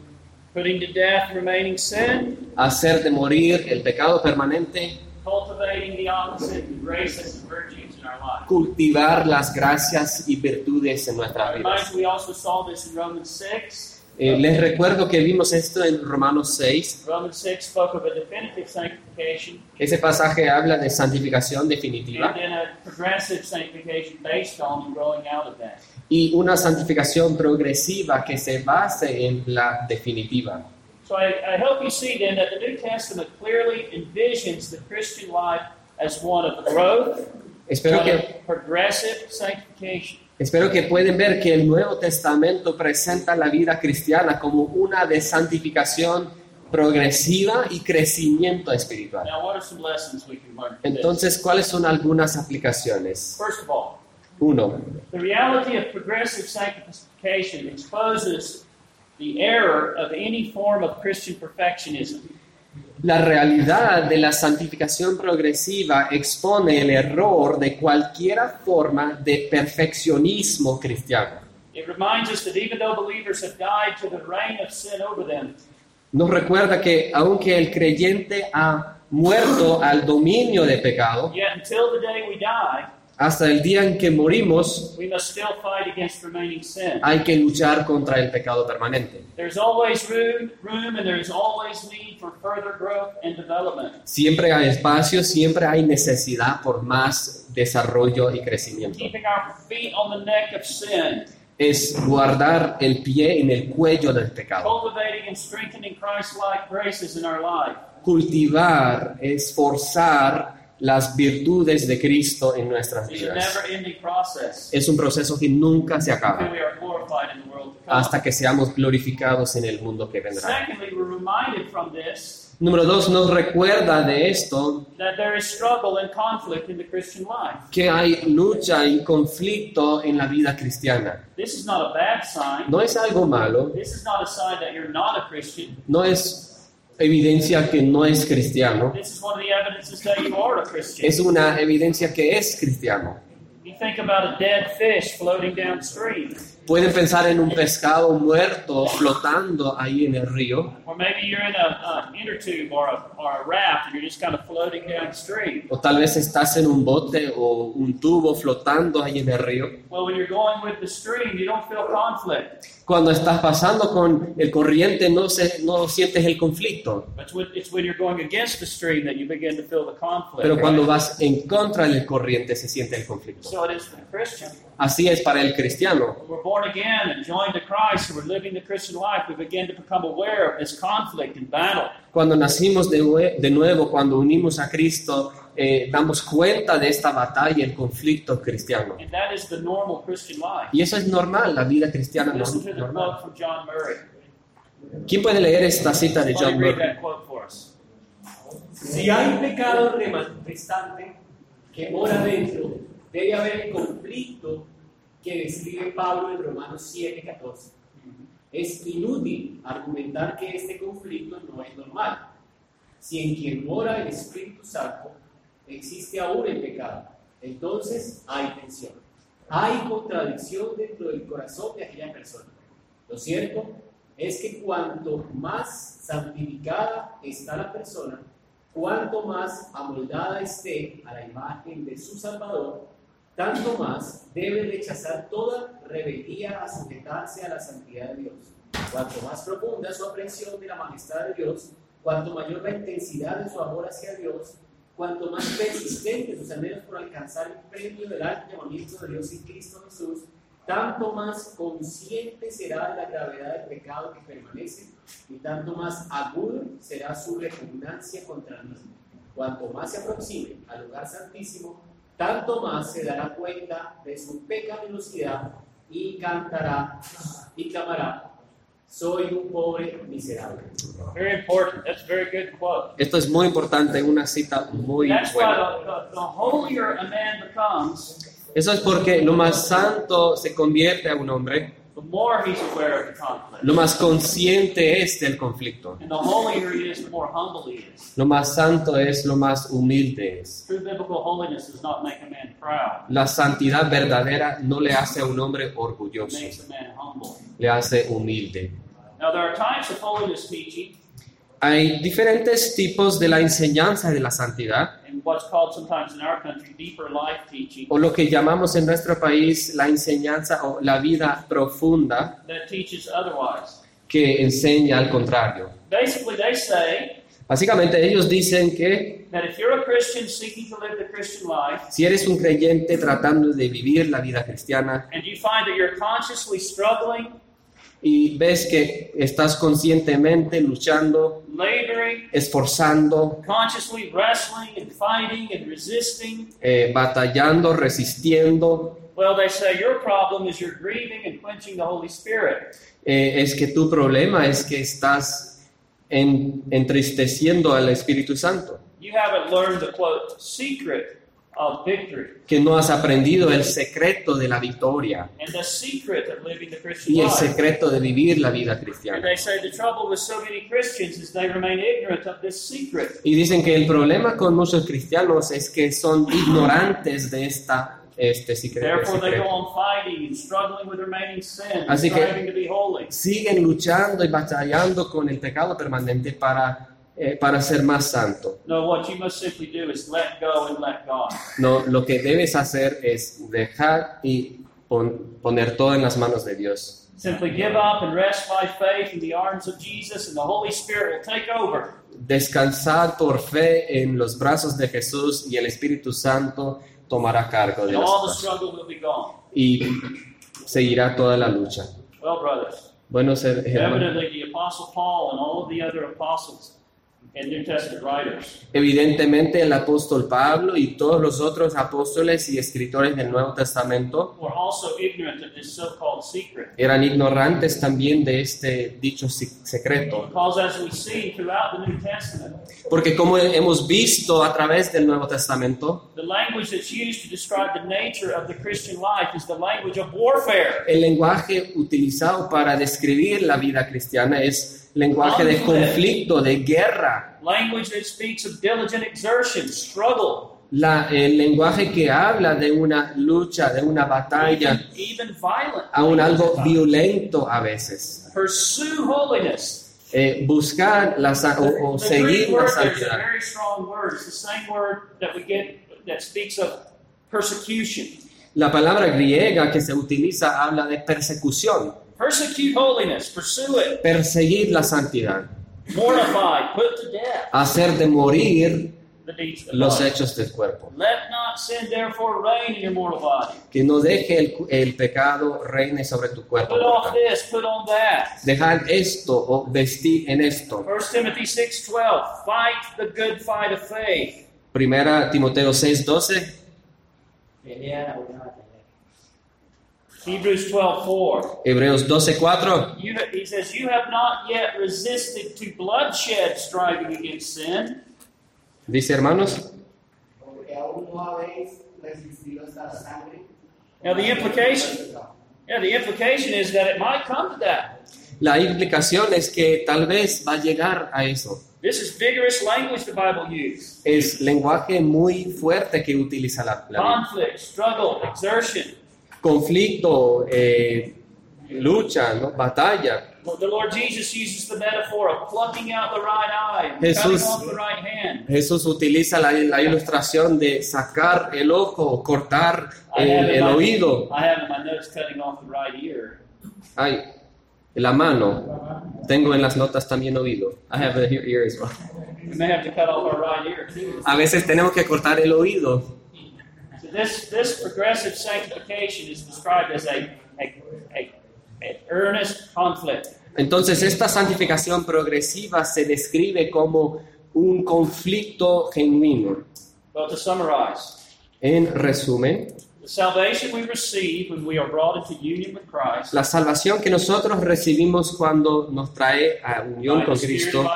Putting to death remaining sin, Hacer de morir el pecado permanente, cultivating the opposite graces and virtues in our life. cultivar las gracias y virtudes en nuestras vidas. you, we also saw this in Romans 6. Eh, les recuerdo que vimos esto en Romanos 6. Romans 6 spoke of a definitive sanctification Ese pasaje habla de santificación and definitiva then a progressive sanctification based on and growing out of that. y una santificación progresiva que se base en la definitiva. So I, I hope you see then that the New Testament clearly envisions the Christian life as one of growth, Espero one que, of progressive sanctification. Espero que pueden ver que el Nuevo Testamento presenta la vida cristiana como una de santificación progresiva y crecimiento espiritual. Entonces, ¿cuáles son algunas aplicaciones? First of all, Uno, the reality of progressive sanctification exposes the error of any form of Christian perfectionism. La realidad de la santificación progresiva expone el error de cualquier forma de perfeccionismo cristiano. It reminds us that even though believers have died to the reign of sin over them, Nos recuerda que aunque el creyente ha muerto al dominio de pecado, yet until the day we die, hasta el día en que morimos we must still fight against remaining sin. hay que luchar contra el pecado permanente. There's always room, room and there's always need for further growth and development. Siempre hay espacio, siempre hay necesidad por más desarrollo y crecimiento. Keeping our feet on the neck of sin, Es guardar el pie en el cuello del pecado. cultivating and strengthening Christ-like graces in our life. Cultivar, esforzar las virtudes de Cristo en nuestras vidas. Es un proceso que nunca se acaba hasta que seamos glorificados en el mundo que vendrá. Número dos, nos recuerda de esto que hay lucha y conflicto en la vida cristiana. This is not a bad sign. No es algo malo, This is not a sign that you're not a Christian. no es evidencia que no es cristiano, This is one of the evidences that you are a Christian. es una evidencia que es cristiano. You think about a dead fish floating downstream. pueden pensar en un pescado muerto flotando ahí en el río, Or maybe you're in a, a inner tube or a, or a raft and you're just kind of floating downstream. o tal vez estás en un bote o un tubo flotando ahí en el río. Well, when you're going with the stream, you don't feel conflict. Cuando estás pasando con el corriente no, se, no sientes el conflicto, It's when, it's when you're going against the stream that you begin to feel the conflict. pero cuando vas en contra del corriente se siente el conflicto. So it is for the Christian. Así es para el cristiano. Cuando nacimos de, de nuevo, cuando unimos a Cristo, eh, damos cuenta de esta batalla y el conflicto cristiano. And that is the normal Christian life. Y eso es normal, la vida cristiana Listen to es the normal. quote from John Murray. ¿Quién puede leer esta cita de John Murray? Si hay pecado restante que mora dentro, debe haber el conflicto que describe Pablo en Romanos 7:14. Es inútil argumentar que este conflicto no es normal. Si en quien mora el Espíritu Santo existe aún el pecado, entonces hay tensión. Hay contradicción dentro del corazón de aquella persona. Lo cierto es que cuanto más santificada está la persona, cuanto más amoldada esté a la imagen de su Salvador, tanto más debe rechazar toda rebeldía a sujetarse a la santidad de Dios. Cuanto más profunda su aprehensión de la majestad de Dios, cuanto mayor la intensidad de su amor hacia Dios, cuanto más persistentes sus anhelos por alcanzar el premio del alto llamamiento de Dios en Cristo Jesús, tanto más consciente será de la gravedad del pecado que permanece y tanto más agudo será su repugnancia contra el mismo. Cuanto más se aproxime al lugar santísimo, tanto más se dará cuenta de su pecaminosidad y cantará y clamará, soy un pobre miserable. Very important. That's a very good quote. Esto es muy importante, una cita muy That's why buena. the, the, the holier a man becomes, Eso es porque lo más santo se convierte a un hombre, the more he's aware of the conflict. lo más consciente es del conflicto. And the holier he is, the more humble he is. Lo más santo es, lo más humilde es. True biblical holiness does not make a man proud. La santidad verdadera no le hace a un hombre orgulloso, makes a man humble. le hace humilde. Now there are types of holiness teaching Hay diferentes tipos de la enseñanza de la santidad, o lo que llamamos en nuestro país la enseñanza o la vida profunda that teaches otherwise. que enseña al contrario. Basically, they say Básicamente ellos dicen que that if you're a Christian seeking to live the Christian life si eres un creyente tratando de vivir la vida cristiana y ves que estás conscientemente luchando, laboring, esforzando, consciously wrestling and fighting and resisting, eh, batallando, resistiendo, well, they say your problem is you're grieving and quenching the Holy Spirit. eh, es que tu problema es que estás en- entristeciendo al Espíritu Santo, You haven't learned the quote secret que no has aprendido el secreto de la victoria and the secret of living the Christian y el secreto de vivir la vida cristiana. they say the trouble with so many Christians is they remain ignorant of this secret. Y dicen que el problema con muchos cristianos es que son ignorantes de esta, este secre- Therefore, they go secreto. on fighting and struggling with remaining sin, and Así que-. Siguen luchando y batallando con el pecado permanente para, eh, para ser más santo. No, what you must simply do is let go and let God. No, lo que debes hacer es dejar y pon- poner todo en las manos de Dios. Simply give up and rest by faith in the arms of Jesus, and the Holy Spirit will take over. Descansar por fe en los brazos de Jesús y el Espíritu Santo tomará cargo de And all the struggle will be gone. y seguirá toda la lucha. Well, brothers, her- hermanos, evidently the Apostle Paul and all of the other apostles and New Testament writers evidentemente el apóstol Pablo y todos los otros apóstoles y escritores del Nuevo Testamento were also ignorant of this so-called secret. eran ignorantes también de este dicho secreto. Because as we see throughout the New Testament, Porque como hemos visto a través del Nuevo Testamento, the language that's used to describe the nature of the Christian life is the language of warfare. el lenguaje utilizado para describir la vida cristiana es lenguaje de conflicto, de guerra, Language that speaks of diligent exertion, struggle, La- el lenguaje que habla de una lucha, de una batalla, even violent. a un algo violento a veces. Eh, buscar la, o, o The seguir la santidad. La palabra griega que se utiliza habla de persecución, Persecute holiness. Pursue it. perseguir la santidad, Mortify. Put to death hacer de morir los hechos del cuerpo. Let not sin therefore reign in your mortal body. Que no deje el, el pecado reine sobre tu cuerpo. Put off this. Put on that. Dejar esto o vestir en esto. 1 Timothy 6.12, fight the good fight of faith. Primera Timoteo 6:12, Pelea la buena batalla. Hebrews 12.4, Hebreos 12:4. you, he says, you have not yet resisted to bloodshed striving against sin. Dice hermanos. Now the implication, yeah, the implication is that it might come to that. la implicación es que tal vez va a llegar a eso. This is vigorous language the Bible uses. Es lenguaje muy fuerte que utiliza la, la Biblia. Conflict, struggle, exertion. Conflicto, eh, lucha, ¿no? batalla. Well, The Lord Jesus uses the metaphor of plucking out the right eye and Jesús- cutting off the right hand. Jesús utiliza la, la ilustración de sacar el ojo, cortar I el, el my, oído. Ay, la mano. Tengo en las notas también oído. I have a ear as well. We may have to cut off our right ear too. A veces tenemos que cortar el oído. This this progressive sanctification is described as a a, a, a earnest conflict. Entonces, esta santificación progresiva se describe como un conflicto genuino. Well, to summarize, En resumen, the salvation we receive when we are brought into union with Christ la salvación que nosotros recibimos cuando nos trae a unión con Cristo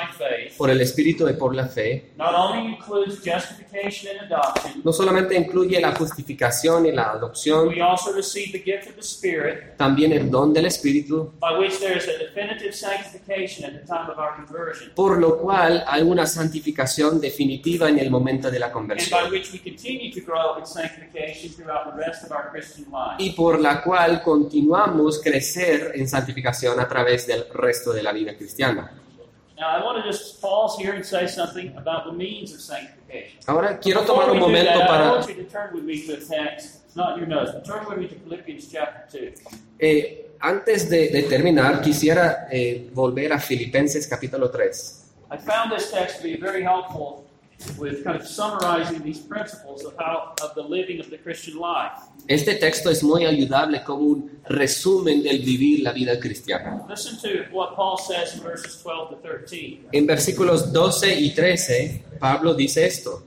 por el Espíritu y por la fe, not only includes justification and adoption, no solamente incluye la justificación y la adopción, we also receive the gift of the Spirit, también el don del Espíritu, by which there is a definitive sanctification at the time of our conversion, por lo cual hay una santificación definitiva en el momento de la conversión rest of our Christian life. y por la cual continuamos crecer en santificación a través del resto de la vida cristiana. Ahora quiero tomar un momento para... want you to turn with me to a text. It's not in your notes, but turn with me to Philippians chapter 2. eh, antes de, de terminar, quisiera eh, volver a Filipenses capítulo 3. I found this text to be very helpful with kind of summarizing these principles of how of the living of the Christian life. Este texto es muy ayudable como un resumen del vivir la vida cristiana. Listen to what Paul says in verses 12 to 13. En versículos 12 y 13, Pablo dice esto,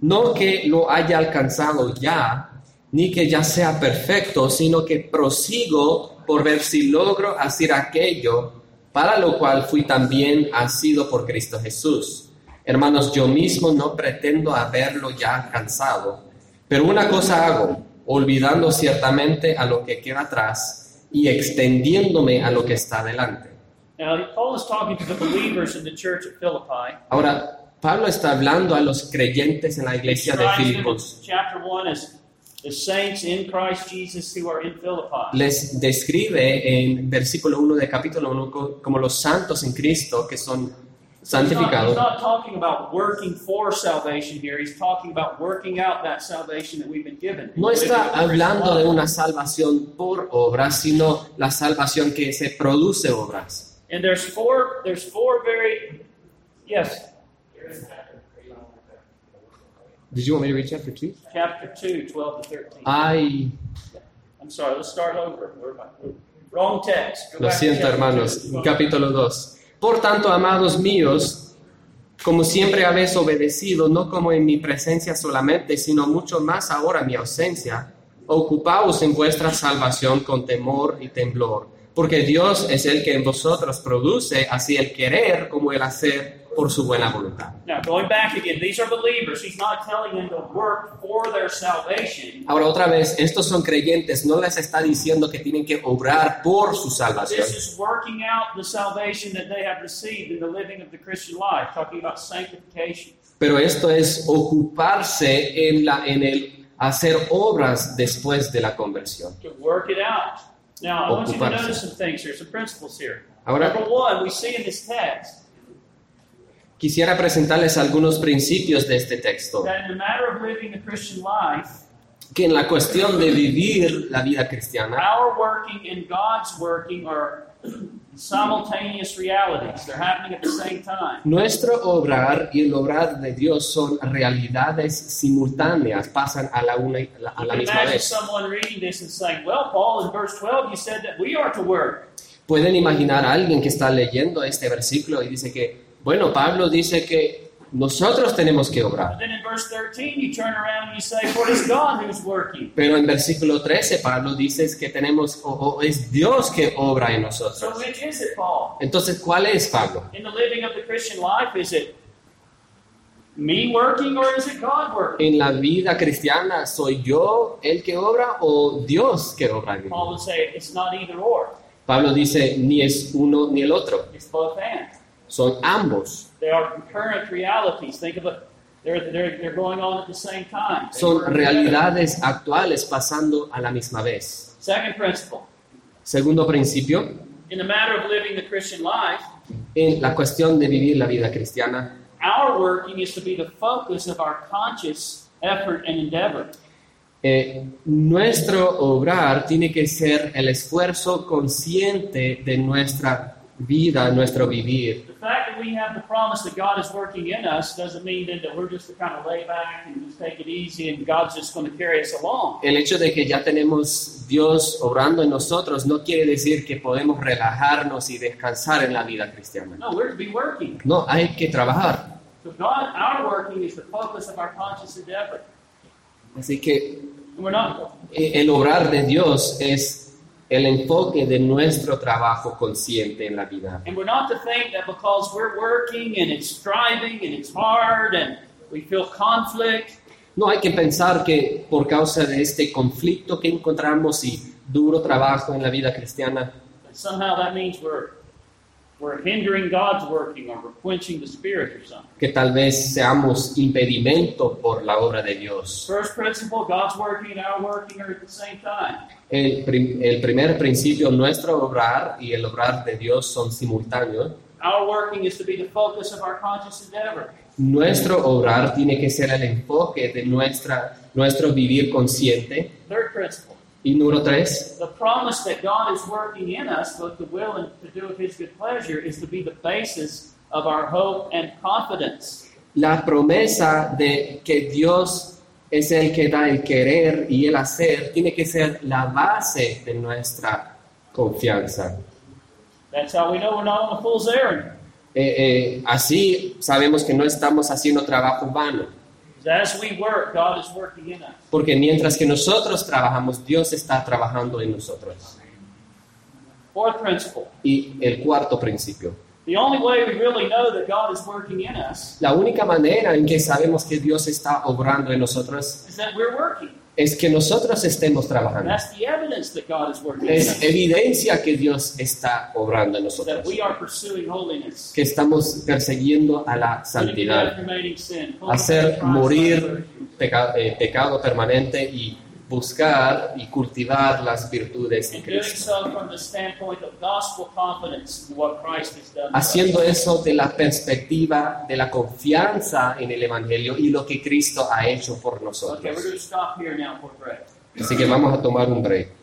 no que lo haya alcanzado ya, ni que ya sea perfecto, sino que prosigo por ver si logro hacer aquello para lo cual fui también asido por Cristo Jesús. Hermanos, yo mismo no pretendo haberlo ya alcanzado, pero una cosa hago, olvidando ciertamente a lo que queda atrás y extendiéndome a lo que está delante. Now, Paul is talking to the believers in the church at Philippi. Ahora, Pablo está hablando a los creyentes en la iglesia de Filipos. chapter 1 as the saints in Christ Jesus who are in Philippi. Les describe en versículo 1 de capítulo 1 como los santos en Cristo que son He's not, he's santificados. not talking about working for salvation here. He's talking about working out that salvation that we've been given. No está hablando de una salvación por obras, sino la salvación que se produce obras. And there's four. There's four very. Yes, Did you want me to read chapter 2? chapter 2, 12 to 13. Ay, I'm sorry. Let's start over. I? Wrong text. Go lo siento hermanos, 2. capítulo 2. Por tanto, amados míos, como siempre habéis obedecido, no como en mi presencia solamente, sino mucho más ahora en mi ausencia, ocupaos en vuestra salvación con temor y temblor, Porque Dios es el que en vosotros produce así el querer como el hacer por su buena voluntad. Now, going back again, these are believers. He's not telling them to work for their salvation. Ahora otra vez, estos son creyentes, no les está diciendo que tienen que obrar por su salvación. This is working out the salvation that they have received in the living of the Christian life, talking about sanctification. Pero esto es ocuparse en, la, en el hacer obras después de la conversión. To work it out. Now, I want you to notice some things here, some principles here. Ahora- Number one, we see in this text Quisiera presentarles algunos principios de este texto, that in the matter of living the Christian life, que en la cuestión de vivir la vida cristiana, our working and God's working are simultaneous realities. They're happening at the same time. nuestro obrar y el obrar de Dios son realidades simultáneas, pasan a la, una, a la misma vez. someone reading this and saying, Well, Paul, in verse 12, you said that we are to work. Pueden imaginar a alguien que está leyendo este versículo y dice que, bueno, Pablo dice que nosotros tenemos que obrar. then in verse 13, you turn around and you say, For it is God who's working. Pero en versículo 13 Pablo dice que tenemos, o, o es Dios que obra en So nosotros. Entonces, ¿cuál es Pablo? In the living of the Christian life, is it me working or is it God working? En la vida cristiana, ¿soy yo el que obra o Dios que obra en mí? Pablo dice, ni es uno ni el otro, son ambos. They are concurrent realities. Think of it, they're, they're, they're going on at the same time. They Son work realidades actuales pasando a la misma vez. Second principle Segundo principio, in the matter of living the Christian life, en la cuestión de vivir la vida cristiana, our working is to be the focus of our conscious effort and endeavor. eh, nuestro obrar tiene que ser el esfuerzo consciente de nuestra vida, nuestro vivir. The fact that we have the promise that God is working in us doesn't mean that we're just to kind of lay back and just take it easy and God's just going to carry us along. El hecho de que ya tenemos Dios obrando en nosotros no quiere decir que podemos relajarnos y descansar en la vida cristiana. No, we're to be working. No, hay que trabajar. So God, our working is the focus of our conscious endeavor. Así que And we're not el obrar de Dios es el enfoque de nuestro trabajo consciente en la vida. and we're not to think that because we're working and it's striving and it's hard and we feel conflict No hay que pensar que por causa de este conflicto que encontramos y duro trabajo en la vida cristiana, somehow that means we're we're hindering God's working or we're quenching the spirit or something. que tal vez seamos impedimento por la obra de Dios. First principle, God's working and our working are at the same time. El, prim- el primer principio, nuestro obrar y el obrar de Dios son simultáneos. Our working is to be the focus of our conscious endeavor. Nuestro obrar tiene que ser el enfoque de nuestra, nuestro vivir consciente. Third principle, Y número tres, the promise that God is working in us, both to will and to do of His good pleasure, is to be the basis of our hope and confidence. la promesa de que Dios es el que da el querer y el hacer tiene que ser la base de nuestra confianza. That's how we know we're not on a fool's errand. Eh, eh, así sabemos que no estamos haciendo trabajo vano, porque mientras que nosotros trabajamos, Dios está trabajando en nosotros. Fourth principle, Y el cuarto principio, the only way we really know that God is working in us la única manera en que sabemos que Dios está obrando en nosotros es que nosotros estemos trabajando. That's the evidence that God is working in Es evidencia que Dios está obrando en That nosotros, we are pursuing holiness. que estamos persiguiendo a la santidad, hacer morir salvation. peca- eh, pecado permanente y buscar y cultivar las virtudes de Cristo. Haciendo eso de la perspectiva de la confianza en el Evangelio y lo que Cristo ha hecho por nosotros. Así que vamos a tomar un break.